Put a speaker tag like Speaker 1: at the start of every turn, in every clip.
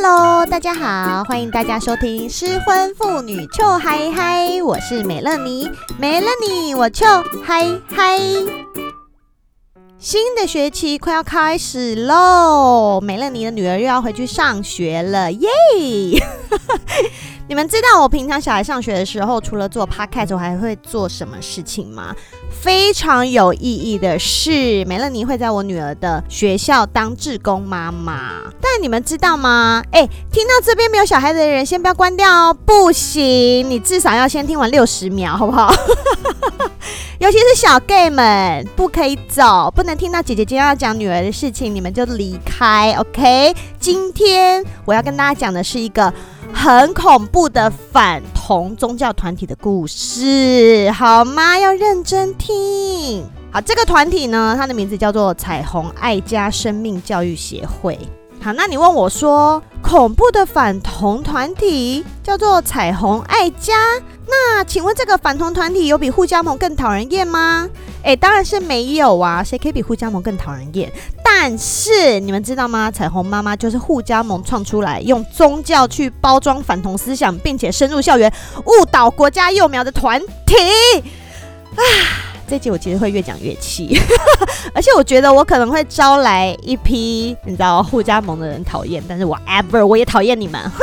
Speaker 1: Hello，大家好，欢迎大家收听失婚妇女臭嗨嗨，我是美乐妮，没了你我秋嗨嗨。新的学期快要开始喽，美乐妮的女儿又要回去上学了，耶！你们知道我平常小孩上学的时候，除了做 podcast，我还会做什么事情吗？非常有意义的是，美乐妮会在我女儿的学校当志工妈妈。但你们知道吗？哎，听到这边没有小孩的人，先不要关掉哦，不行，你至少要先听完六十秒，好不好？尤其是小 gay 们，不可以走，不能听到姐姐今天要讲女儿的事情，你们就离开，OK？今天我要跟大家讲的是一个很恐怖的反同宗教团体的故事，好吗？要认真听。好，这个团体呢，它的名字叫做彩虹爱家生命教育协会。好，那你问我说，恐怖的反同团体叫做彩虹爱家，那请问这个反同团体有比护家盟更讨人厌吗？诶，当然是没有啊，谁可以比护家盟更讨人厌？但是你们知道吗？彩虹妈妈就是护家盟创出来，用宗教去包装反同思想，并且深入校园误导国家幼苗的团体。啊！这集我其实会越讲越气，而且我觉得我可能会招来一批你知道互加盟的人讨厌，但是我 ever 我也讨厌你们，哼！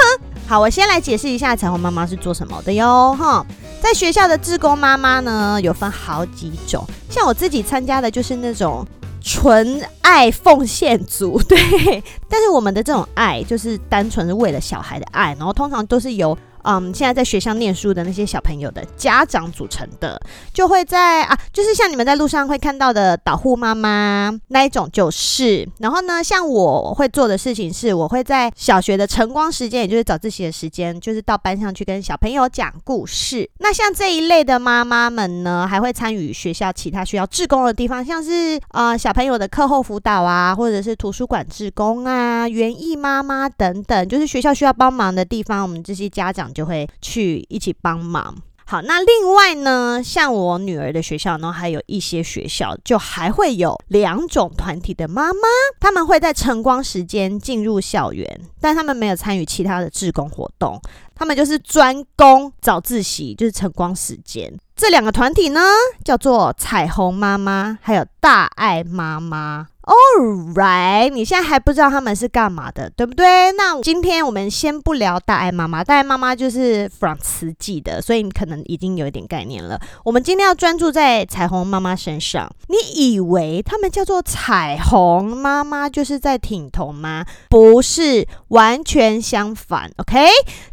Speaker 1: 好，我先来解释一下彩虹妈妈是做什么的哟，哈，在学校的志工妈妈呢，有分好几种，像我自己参加的就是那种纯爱奉献组，对，但是我们的这种爱就是单纯是为了小孩的爱，然后通常都是由。嗯，现在在学校念书的那些小朋友的家长组成的，就会在啊，就是像你们在路上会看到的导护妈妈那一种，就是。然后呢，像我会做的事情是，我会在小学的晨光时间，也就是早自习的时间，就是到班上去跟小朋友讲故事。那像这一类的妈妈们呢，还会参与学校其他需要志工的地方，像是呃小朋友的课后辅导啊，或者是图书馆志工啊、园艺妈妈等等，就是学校需要帮忙的地方，我们这些家长。就会去一起帮忙。好，那另外呢，像我女儿的学校呢，还有一些学校，就还会有两种团体的妈妈，他们会在晨光时间进入校园，但他们没有参与其他的志工活动，他们就是专攻早自习，就是晨光时间。这两个团体呢，叫做彩虹妈妈，还有大爱妈妈。All right，你现在还不知道他们是干嘛的，对不对？那今天我们先不聊大爱妈妈，大爱妈妈就是 from 慈济的，所以你可能已经有一点概念了。我们今天要专注在彩虹妈妈身上。你以为他们叫做彩虹妈妈就是在挺同吗？不是，完全相反。OK，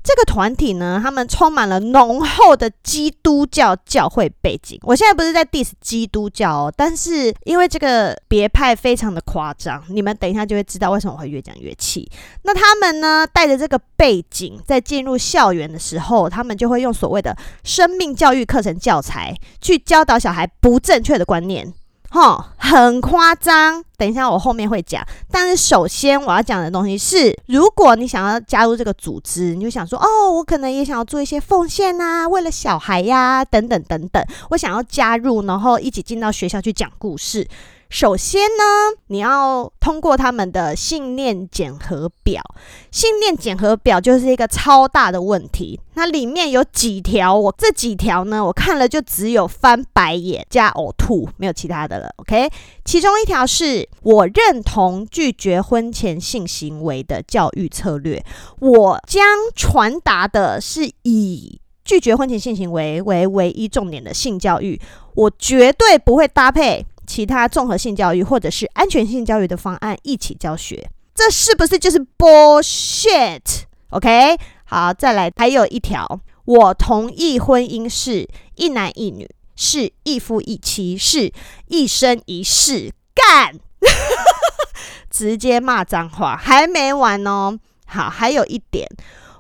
Speaker 1: 这个团体呢，他们充满了浓厚的基督教教会背景。我现在不是在 diss 基督教哦，但是因为这个别派非常。非常的夸张，你们等一下就会知道为什么我会越讲越气。那他们呢，带着这个背景，在进入校园的时候，他们就会用所谓的生命教育课程教材去教导小孩不正确的观念，哈，很夸张。等一下我后面会讲。但是首先我要讲的东西是，如果你想要加入这个组织，你就想说，哦，我可能也想要做一些奉献啊，为了小孩呀、等等等等，我想要加入，然后一起进到学校去讲故事。首先呢，你要通过他们的信念检核表。信念检核表就是一个超大的问题，那里面有几条，我这几条呢，我看了就只有翻白眼加呕吐，没有其他的了。OK，其中一条是我认同拒绝婚前性行为的教育策略，我将传达的是以拒绝婚前性行为为唯一重点的性教育，我绝对不会搭配。其他综合性教育或者是安全性教育的方案一起教学，这是不是就是 bullshit？OK，好，再来，还有一条，我同意婚姻是一男一女，是一夫一妻，是一生一世，干，直接骂脏话，还没完哦。好，还有一点，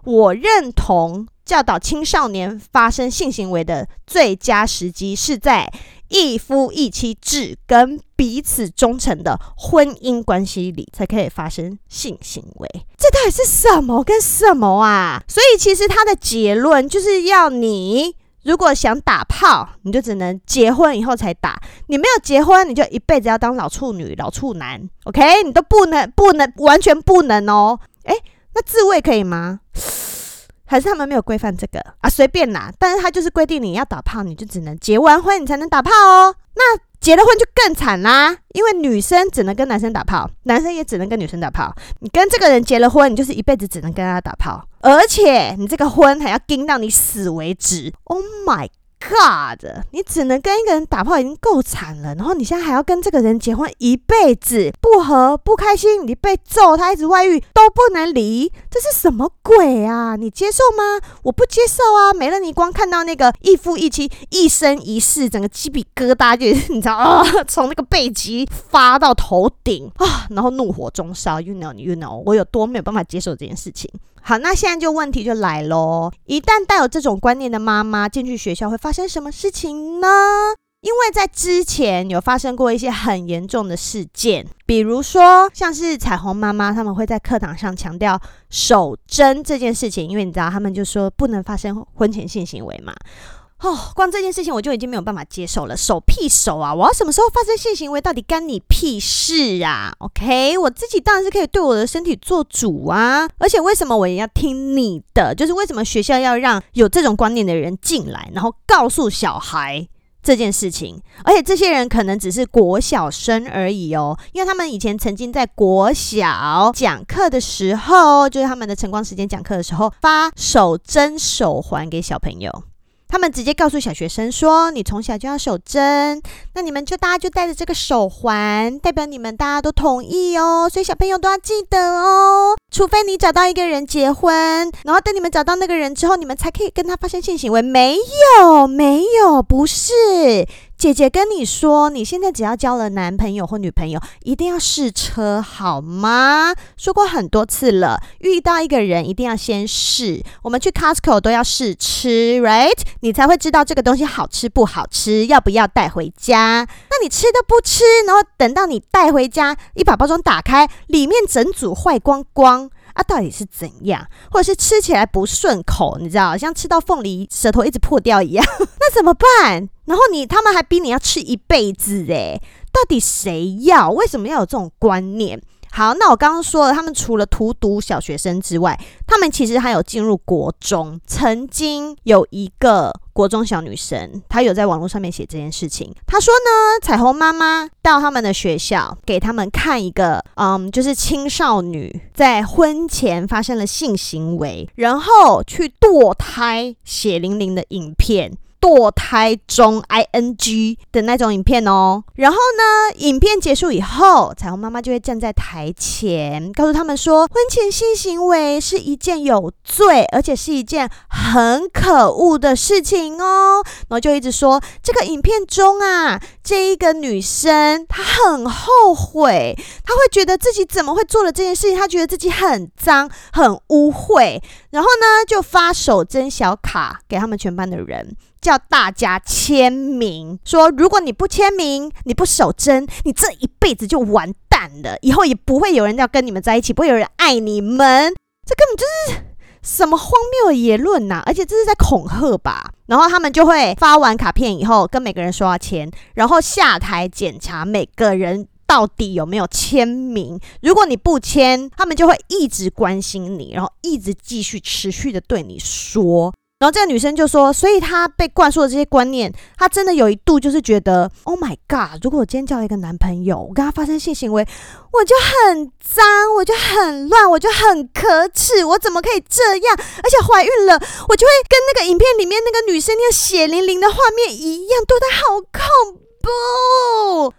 Speaker 1: 我认同教导青少年发生性行为的最佳时机是在。一夫一妻制跟彼此忠诚的婚姻关系里，才可以发生性行为。这到底是什么跟什么啊？所以其实他的结论就是要你，如果想打炮，你就只能结婚以后才打。你没有结婚，你就一辈子要当老处女、老处男。OK，你都不能、不能、完全不能哦。诶，那自慰可以吗？还是他们没有规范这个啊？随便啦，但是他就是规定你要打炮，你就只能结完婚你才能打炮哦。那结了婚就更惨啦，因为女生只能跟男生打炮，男生也只能跟女生打炮。你跟这个人结了婚，你就是一辈子只能跟他打炮，而且你这个婚还要盯到你死为止。Oh my God，你只能跟一个人打炮已经够惨了，然后你现在还要跟这个人结婚一辈子，不合不开心，你被揍，他一直外遇都不能离，这是什么鬼啊？你接受吗？我不接受啊！没了，你光看到那个一夫一妻、一生一世，整个鸡皮疙瘩就你知道 啊，从那个背脊发到头顶啊，然后怒火中烧，you know，you know，我有多没有办法接受这件事情。好，那现在就问题就来喽。一旦带有这种观念的妈妈进去学校，会发生什么事情呢？因为在之前有发生过一些很严重的事件，比如说像是彩虹妈妈，他们会在课堂上强调守贞这件事情，因为你知道他们就说不能发生婚前性行为嘛。哦，光这件事情我就已经没有办法接受了，手屁手啊！我要什么时候发生性行为，到底干你屁事啊？OK，我自己当然是可以对我的身体做主啊！而且为什么我也要听你的？就是为什么学校要让有这种观念的人进来，然后告诉小孩这件事情？而且这些人可能只是国小生而已哦，因为他们以前曾经在国小讲课的时候，就是他们的晨光时间讲课的时候，发手针手环给小朋友。他们直接告诉小学生说：“你从小就要守贞，那你们就大家就带着这个手环，代表你们大家都同意哦。所以小朋友都要记得哦，除非你找到一个人结婚，然后等你们找到那个人之后，你们才可以跟他发生性行为。没有，没有，不是。”姐姐跟你说，你现在只要交了男朋友或女朋友，一定要试车，好吗？说过很多次了，遇到一个人一定要先试。我们去 Costco 都要试吃，right？你才会知道这个东西好吃不好吃，要不要带回家。那你吃都不吃，然后等到你带回家，一把包装打开，里面整组坏光光。啊，到底是怎样？或者是吃起来不顺口，你知道，像吃到凤梨，舌头一直破掉一样，那怎么办？然后你他们还逼你要吃一辈子，诶，到底谁要？为什么要有这种观念？好，那我刚刚说了，他们除了荼毒小学生之外，他们其实还有进入国中。曾经有一个国中小女生，她有在网络上面写这件事情。她说呢，彩虹妈妈到他们的学校，给他们看一个，嗯，就是青少女在婚前发生了性行为，然后去堕胎，血淋淋的影片。堕胎中 ing 的那种影片哦，然后呢，影片结束以后，彩虹妈妈就会站在台前，告诉他们说，婚前性行为是一件有罪，而且是一件很可恶的事情哦。然后就一直说，这个影片中啊，这一个女生她很后悔，她会觉得自己怎么会做了这件事情，她觉得自己很脏、很污秽，然后呢，就发守贞小卡给他们全班的人。叫大家签名，说如果你不签名，你不守贞，你这一辈子就完蛋了，以后也不会有人要跟你们在一起，不会有人爱你们。这根本就是什么荒谬的言论呐！而且这是在恐吓吧？然后他们就会发完卡片以后，跟每个人说要签，然后下台检查每个人到底有没有签名。如果你不签，他们就会一直关心你，然后一直继续持续的对你说。然后这个女生就说，所以她被灌输的这些观念，她真的有一度就是觉得，Oh my God！如果我今天交了一个男朋友，我跟他发生性行为，我就很脏，我就很乱，我就很可耻，我怎么可以这样？而且怀孕了，我就会跟那个影片里面那个女生那个血淋淋的画面一样，对她好恐怖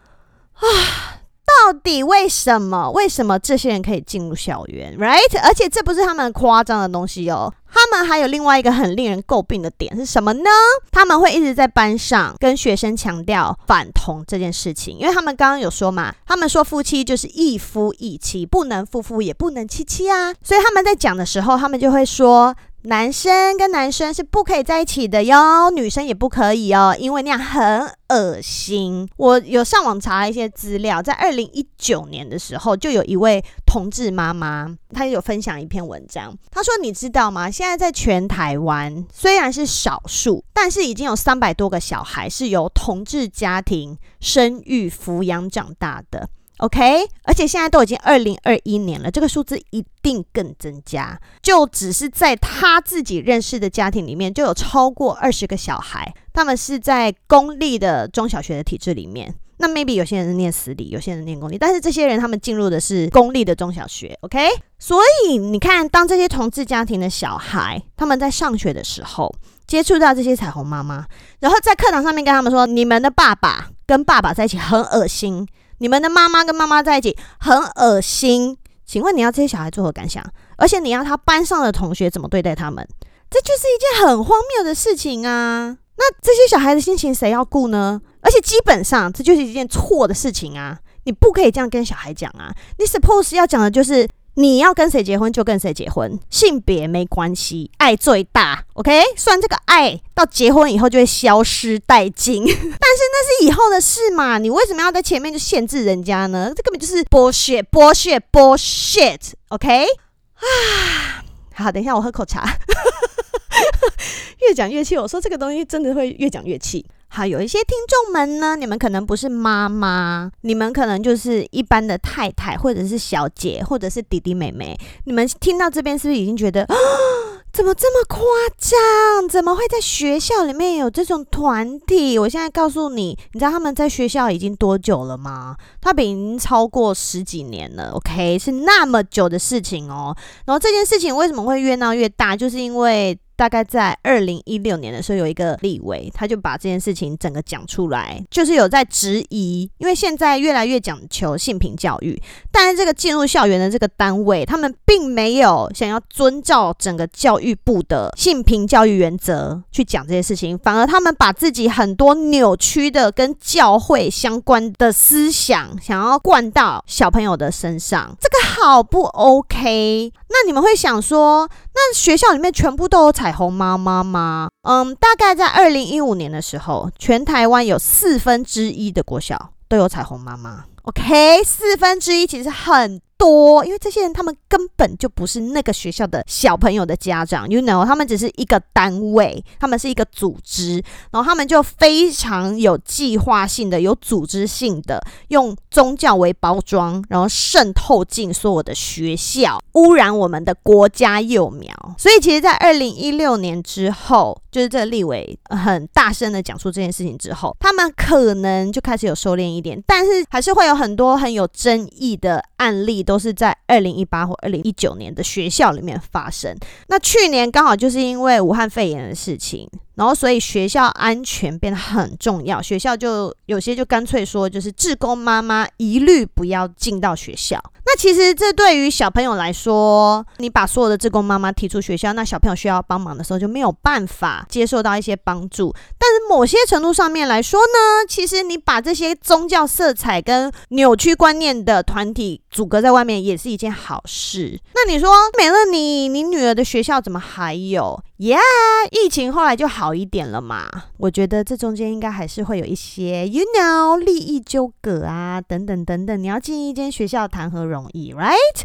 Speaker 1: 啊！到底为什么？为什么这些人可以进入校园？Right？而且这不是他们夸张的东西哦。他们还有另外一个很令人诟病的点是什么呢？他们会一直在班上跟学生强调反同这件事情，因为他们刚刚有说嘛，他们说夫妻就是一夫一妻，不能夫夫也不能妻妻啊。所以他们在讲的时候，他们就会说。男生跟男生是不可以在一起的哟，女生也不可以哦，因为那样很恶心。我有上网查一些资料，在二零一九年的时候，就有一位同志妈妈，她有分享一篇文章。她说：“你知道吗？现在在全台湾虽然是少数，但是已经有三百多个小孩是由同志家庭生育抚养长大的。” OK，而且现在都已经二零二一年了，这个数字一定更增加。就只是在他自己认识的家庭里面，就有超过二十个小孩，他们是在公立的中小学的体制里面。那 maybe 有些人是念私立，有些人念公立，但是这些人他们进入的是公立的中小学。OK，所以你看，当这些同志家庭的小孩他们在上学的时候，接触到这些彩虹妈妈，然后在课堂上面跟他们说：“你们的爸爸跟爸爸在一起很恶心。”你们的妈妈跟妈妈在一起很恶心，请问你要这些小孩作何感想？而且你要他班上的同学怎么对待他们？这就是一件很荒谬的事情啊！那这些小孩的心情谁要顾呢？而且基本上这就是一件错的事情啊！你不可以这样跟小孩讲啊！你 suppose 要讲的就是。你要跟谁结婚就跟谁结婚，性别没关系，爱最大，OK？虽然这个爱到结婚以后就会消失殆尽，但是那是以后的事嘛。你为什么要在前面就限制人家呢？这根本就是 bullshit，bullshit，bullshit，OK？啊，好，等一下我喝口茶，越讲越气。我说这个东西真的会越讲越气。好，有一些听众们呢，你们可能不是妈妈，你们可能就是一般的太太，或者是小姐，或者是弟弟妹妹。你们听到这边是不是已经觉得，啊，怎么这么夸张？怎么会在学校里面有这种团体？我现在告诉你，你知道他们在学校已经多久了吗？他比已经超过十几年了，OK，是那么久的事情哦。然后这件事情为什么会越闹越大？就是因为。大概在二零一六年的时候，有一个立委，他就把这件事情整个讲出来，就是有在质疑，因为现在越来越讲求性平教育，但是这个进入校园的这个单位，他们并没有想要遵照整个教育部的性平教育原则去讲这些事情，反而他们把自己很多扭曲的跟教会相关的思想，想要灌到小朋友的身上，这个好不 OK？那你们会想说，那学校里面全部都有彩虹妈妈吗？嗯，大概在二零一五年的时候，全台湾有四分之一的国小都有彩虹妈妈。OK，四分之一其实很多，因为这些人他们根本就不是那个学校的小朋友的家长，you know，他们只是一个单位，他们是一个组织，然后他们就非常有计划性的、有组织性的，用宗教为包装，然后渗透进所有的学校，污染我们的国家幼苗。所以，其实，在二零一六年之后，就是这个立委很大声的讲出这件事情之后，他们可能就开始有收敛一点，但是还是会有很多很有争议的案例都。是在二零一八或二零一九年的学校里面发生。那去年刚好就是因为武汉肺炎的事情。然后，所以学校安全变得很重要。学校就有些就干脆说，就是志工妈妈一律不要进到学校。那其实这对于小朋友来说，你把所有的志工妈妈踢出学校，那小朋友需要帮忙的时候就没有办法接受到一些帮助。但是某些程度上面来说呢，其实你把这些宗教色彩跟扭曲观念的团体阻隔在外面，也是一件好事。那你说，美乐你，你女儿的学校怎么还有？，yeah, 疫情后来就好一点了嘛。我觉得这中间应该还是会有一些，you know，利益纠葛啊，等等等等。你要进一间学校谈何容易，right？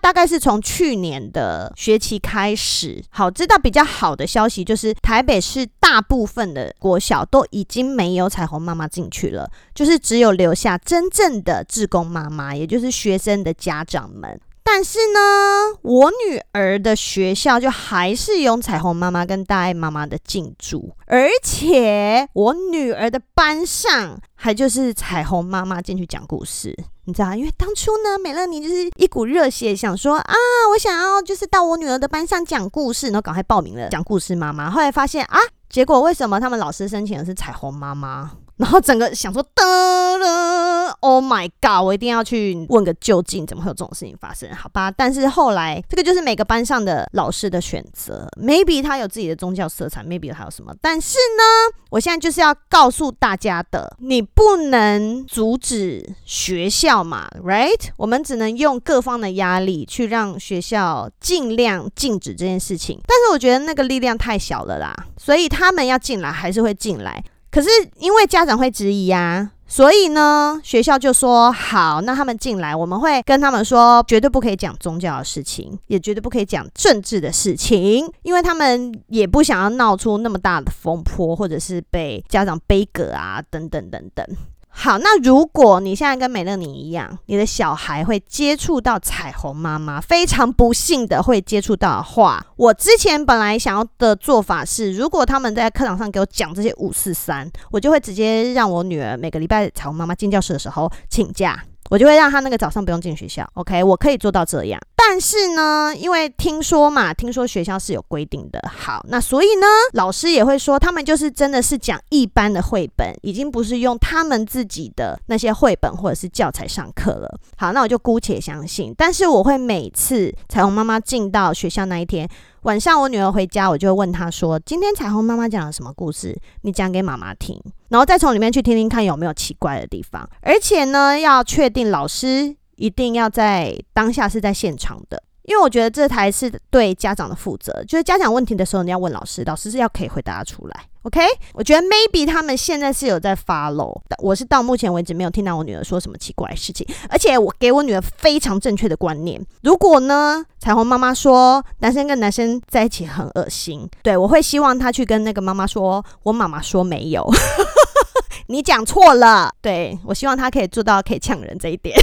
Speaker 1: 大概是从去年的学期开始，好，知道比较好的消息就是台北市大部分的国小都已经没有彩虹妈妈进去了，就是只有留下真正的志工妈妈，也就是学生的家长们。但是呢，我女儿的学校就还是有彩虹妈妈跟大爱妈妈的进驻，而且我女儿的班上还就是彩虹妈妈进去讲故事，你知道？因为当初呢，美乐妮就是一股热血，想说啊，我想要就是到我女儿的班上讲故事，然后赶快报名了讲故事妈妈。后来发现啊，结果为什么他们老师申请的是彩虹妈妈？然后整个想说，得了，Oh my God！我一定要去问个究竟，怎么会有这种事情发生？好吧，但是后来这个就是每个班上的老师的选择，maybe 他有自己的宗教色彩，maybe 他有什么？但是呢，我现在就是要告诉大家的，你不能阻止学校嘛，right？我们只能用各方的压力去让学校尽量禁止这件事情。但是我觉得那个力量太小了啦，所以他们要进来还是会进来。可是因为家长会质疑呀，所以呢，学校就说好，那他们进来，我们会跟他们说，绝对不可以讲宗教的事情，也绝对不可以讲政治的事情，因为他们也不想要闹出那么大的风波，或者是被家长杯葛啊，等等等等。好，那如果你现在跟美乐你一样，你的小孩会接触到彩虹妈妈，非常不幸的会接触到的话，我之前本来想要的做法是，如果他们在课堂上给我讲这些五四三，我就会直接让我女儿每个礼拜彩虹妈妈进教室的时候请假。我就会让他那个早上不用进学校，OK，我可以做到这样。但是呢，因为听说嘛，听说学校是有规定的。好，那所以呢，老师也会说，他们就是真的是讲一般的绘本，已经不是用他们自己的那些绘本或者是教材上课了。好，那我就姑且相信。但是我会每次彩虹妈妈进到学校那一天。晚上我女儿回家，我就会问她说：“今天彩虹妈妈讲了什么故事？你讲给妈妈听，然后再从里面去听听看有没有奇怪的地方。而且呢，要确定老师一定要在当下是在现场的。”因为我觉得这才是对家长的负责，就是家长问题的时候，你要问老师，老师是要可以回答出来。OK，我觉得 maybe 他们现在是有在 follow，我是到目前为止没有听到我女儿说什么奇怪的事情，而且我给我女儿非常正确的观念。如果呢，彩虹妈妈说男生跟男生在一起很恶心，对，我会希望她去跟那个妈妈说，我妈妈说没有，你讲错了。对，我希望她可以做到可以呛人这一点。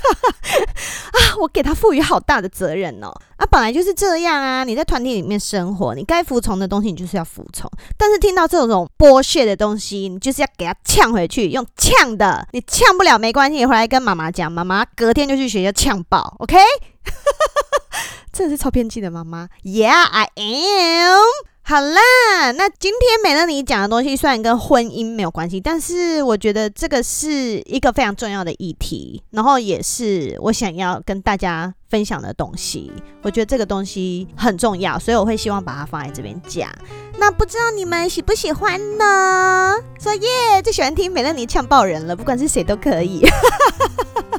Speaker 1: 啊！我给他赋予好大的责任哦。啊，本来就是这样啊。你在团体里面生活，你该服从的东西，你就是要服从。但是听到这种剥削的东西，你就是要给他呛回去，用呛的。你呛不了没关系，回来跟妈妈讲，妈妈隔天就去学校呛爆。OK？这是超偏激的妈妈。Yeah，I am。好啦，那今天美乐妮讲的东西虽然跟婚姻没有关系，但是我觉得这个是一个非常重要的议题，然后也是我想要跟大家分享的东西。我觉得这个东西很重要，所以我会希望把它放在这边讲。那不知道你们喜不喜欢呢？说耶，最喜欢听美乐妮呛爆人了，不管是谁都可以。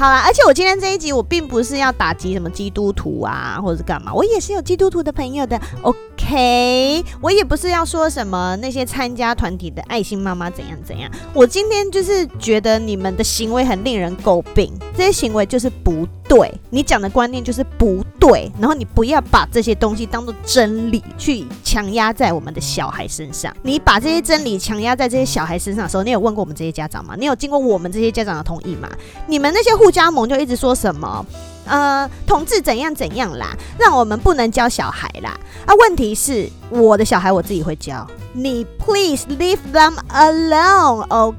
Speaker 1: 好啦，而且我今天这一集我并不是要打击什么基督徒啊，或者是干嘛，我也是有基督徒的朋友的。OK，我也不是要说什么那些参加团体的爱心妈妈怎样怎样。我今天就是觉得你们的行为很令人诟病，这些行为就是不对，你讲的观念就是不对，然后你不要把这些东西当做真理去强压在我们的小孩身上。你把这些真理强压在这些小孩身上的时候，你有问过我们这些家长吗？你有经过我们这些家长的同意吗？你们那些护加盟就一直说什么，呃，同志怎样怎样啦，让我们不能教小孩啦。啊，问题是我的小孩我自己会教，你 please leave them alone，OK？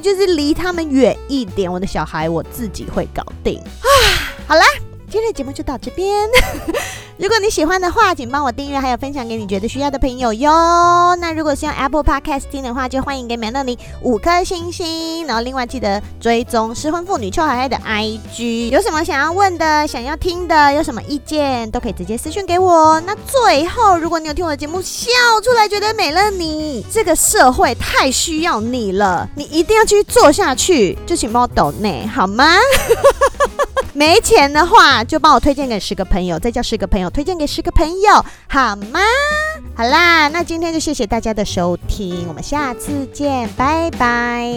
Speaker 1: 就是离他们远一点，我的小孩我自己会搞定。啊，好啦。今天的节目就到这边。如果你喜欢的话，请帮我订阅，还有分享给你觉得需要的朋友哟。那如果是用 Apple Podcast 听的话，就欢迎给美乐妮五颗星星。然后另外记得追踪失婚妇女邱海海的 IG。有什么想要问的、想要听的，有什么意见，都可以直接私讯给我。那最后，如果你有听我的节目笑出来，觉得美乐妮这个社会太需要你了，你一定要继续做下去，就请帮我抖内好吗？没钱的话，就帮我推荐给十个朋友，再叫十个朋友推荐给十个朋友，好吗？好啦，那今天就谢谢大家的收听，我们下次见，拜拜。